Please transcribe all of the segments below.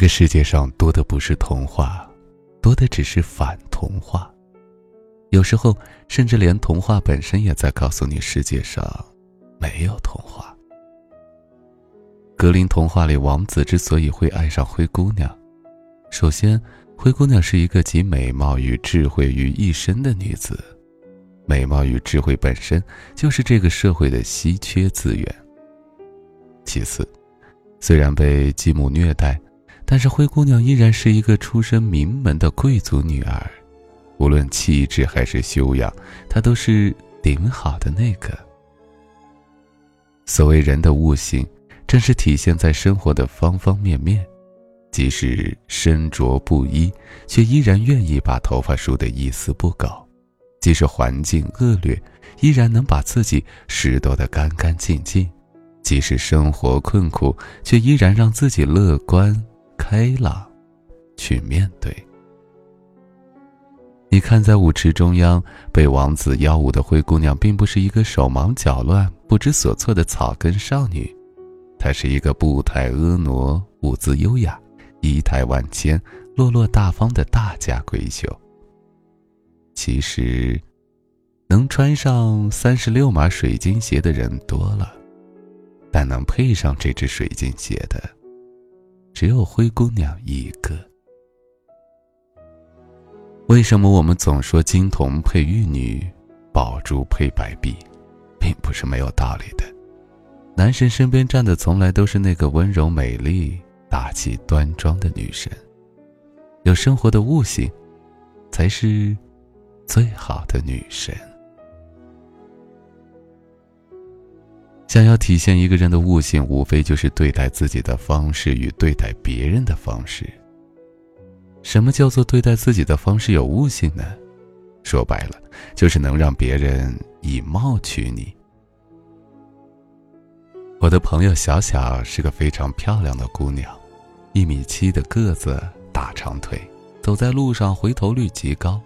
这个世界上多的不是童话，多的只是反童话。有时候，甚至连童话本身也在告诉你，世界上没有童话。格林童话里，王子之所以会爱上灰姑娘，首先，灰姑娘是一个集美貌与智慧于一身的女子，美貌与智慧本身就是这个社会的稀缺资源。其次，虽然被继母虐待，但是灰姑娘依然是一个出身名门的贵族女儿，无论气质还是修养，她都是顶好的那个。所谓人的悟性，正是体现在生活的方方面面。即使身着布衣，却依然愿意把头发梳得一丝不苟；即使环境恶劣，依然能把自己拾掇得干干净净；即使生活困苦，却依然让自己乐观开朗，去面对。你看，在舞池中央被王子邀舞的灰姑娘，并不是一个手忙脚乱、不知所措的草根少女，她是一个步态婀娜、舞姿优雅。仪态万千、落落大方的大家闺秀。其实，能穿上三十六码水晶鞋的人多了，但能配上这只水晶鞋的，只有灰姑娘一个。为什么我们总说金童配玉女，宝珠配白璧，并不是没有道理的。男神身边站的从来都是那个温柔美丽。大气端庄的女神，有生活的悟性，才是最好的女神。想要体现一个人的悟性，无非就是对待自己的方式与对待别人的方式。什么叫做对待自己的方式有悟性呢？说白了，就是能让别人以貌取你。我的朋友小小是个非常漂亮的姑娘。一米七的个子，大长腿，走在路上回头率极高。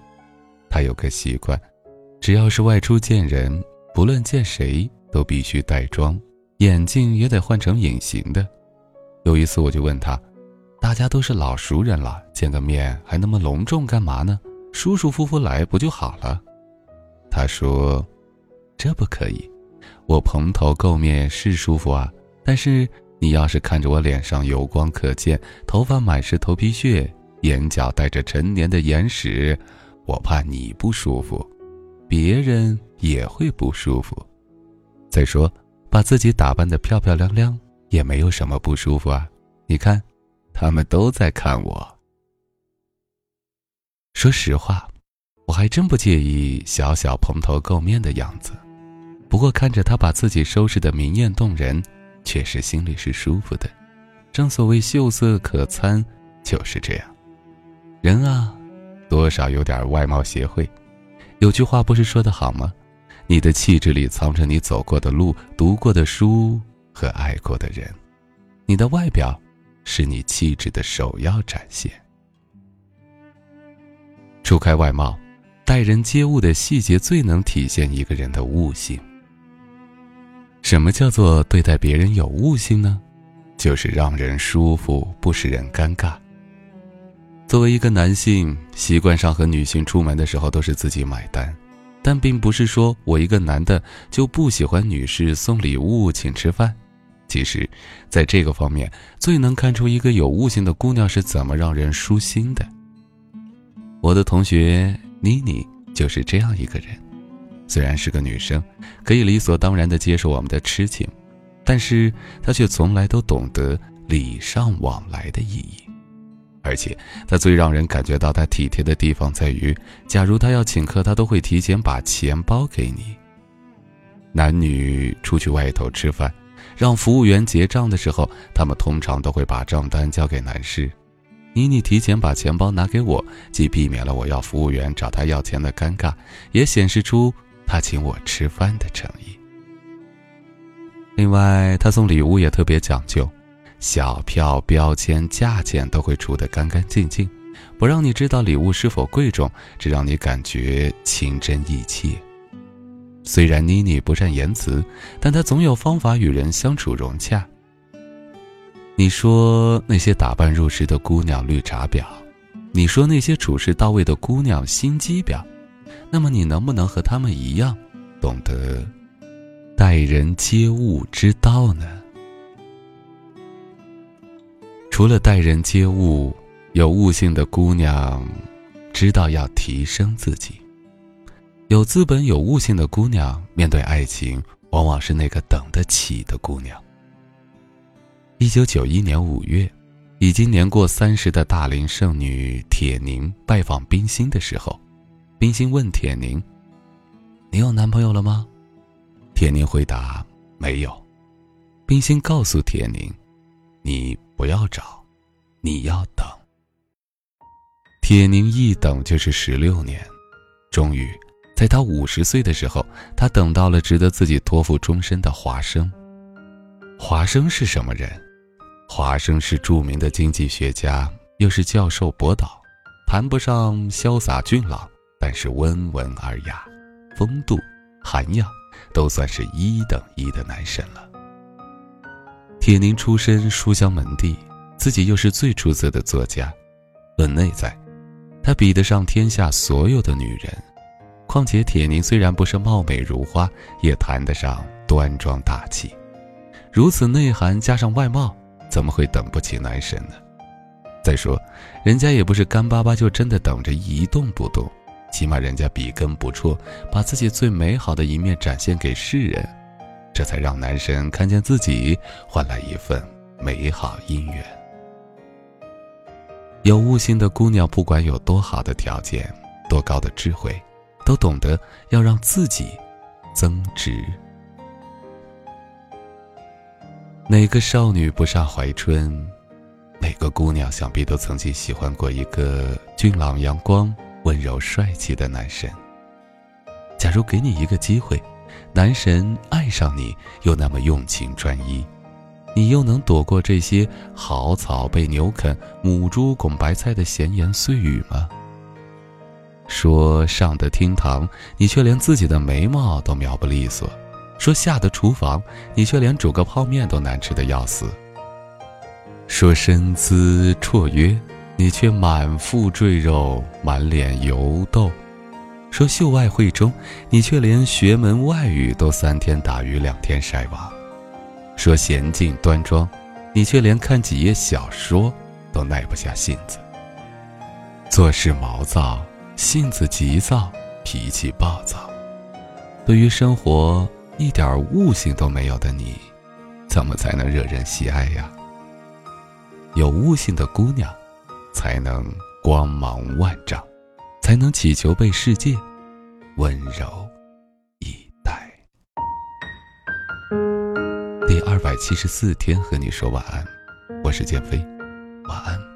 她有个习惯，只要是外出见人，不论见谁，都必须带妆，眼镜也得换成隐形的。有一次我就问他：“大家都是老熟人了，见个面还那么隆重干嘛呢？舒舒服服来不就好了？”他说：“这不可以，我蓬头垢面是舒服啊，但是……”你要是看着我脸上油光可见，头发满是头皮屑，眼角带着陈年的眼屎，我怕你不舒服，别人也会不舒服。再说，把自己打扮的漂漂亮亮也没有什么不舒服啊。你看，他们都在看我。说实话，我还真不介意小小蓬头垢面的样子，不过看着他把自己收拾的明艳动人。确实心里是舒服的，正所谓秀色可餐，就是这样。人啊，多少有点外貌协会。有句话不是说的好吗？你的气质里藏着你走过的路、读过的书和爱过的人。你的外表，是你气质的首要展现。除开外貌，待人接物的细节最能体现一个人的悟性。什么叫做对待别人有悟性呢？就是让人舒服，不使人尴尬。作为一个男性，习惯上和女性出门的时候都是自己买单，但并不是说我一个男的就不喜欢女士送礼物请吃饭。其实，在这个方面，最能看出一个有悟性的姑娘是怎么让人舒心的。我的同学妮妮就是这样一个人。虽然是个女生，可以理所当然地接受我们的痴情，但是她却从来都懂得礼尚往来的意义。而且，他最让人感觉到他体贴的地方在于，假如他要请客，他都会提前把钱包给你。男女出去外头吃饭，让服务员结账的时候，他们通常都会把账单交给男士。妮妮提前把钱包拿给我，既避免了我要服务员找他要钱的尴尬，也显示出。他请我吃饭的诚意。另外，他送礼物也特别讲究，小票、标签、价钱都会出得干干净净，不让你知道礼物是否贵重，只让你感觉情真意切。虽然妮妮不善言辞，但她总有方法与人相处融洽。你说那些打扮入时的姑娘绿茶婊，你说那些处事到位的姑娘心机婊，那么你能不能和她们一样，懂得待人接物之道呢？除了待人接物，有悟性的姑娘，知道要提升自己。有资本、有悟性的姑娘，面对爱情，往往是那个等得起的姑娘。一九九一年五月，已经年过三十的大龄剩女铁凝拜访冰心的时候，冰心问铁凝：“你有男朋友了吗？”铁凝回答：“没有。”冰心告诉铁凝：“你不要找，你要等。”铁凝一等就是十六年，终于，在他五十岁的时候，他等到了值得自己托付终身的华生。华生是什么人？华生是著名的经济学家，又是教授博导，谈不上潇洒俊朗，但是温文尔雅，风度、涵养，都算是一等一的男神了。铁凝出身书香门第，自己又是最出色的作家，论内在，他比得上天下所有的女人。况且铁凝虽然不是貌美如花，也谈得上端庄大气。如此内涵加上外貌。怎么会等不起男神呢？再说，人家也不是干巴巴就真的等着一动不动，起码人家笔耕不辍，把自己最美好的一面展现给世人，这才让男神看见自己，换来一份美好姻缘。有悟性的姑娘，不管有多好的条件，多高的智慧，都懂得要让自己增值。哪个少女不上怀春？每个姑娘想必都曾经喜欢过一个俊朗阳光、温柔帅气的男神。假如给你一个机会，男神爱上你又那么用情专一，你又能躲过这些好草被牛啃、母猪拱白菜的闲言碎语吗？说上得厅堂，你却连自己的眉毛都描不利索。说下的厨房，你却连煮个泡面都难吃的要死。说身姿绰约，你却满腹赘肉，满脸油痘。说秀外慧中，你却连学门外语都三天打鱼两天晒网。说娴静端庄，你却连看几页小说都耐不下性子。做事毛躁，性子急躁，脾气暴躁，对于生活。一点悟性都没有的你，怎么才能惹人喜爱呀？有悟性的姑娘，才能光芒万丈，才能祈求被世界温柔以待。第二百七十四天和你说晚安，我是建飞，晚安。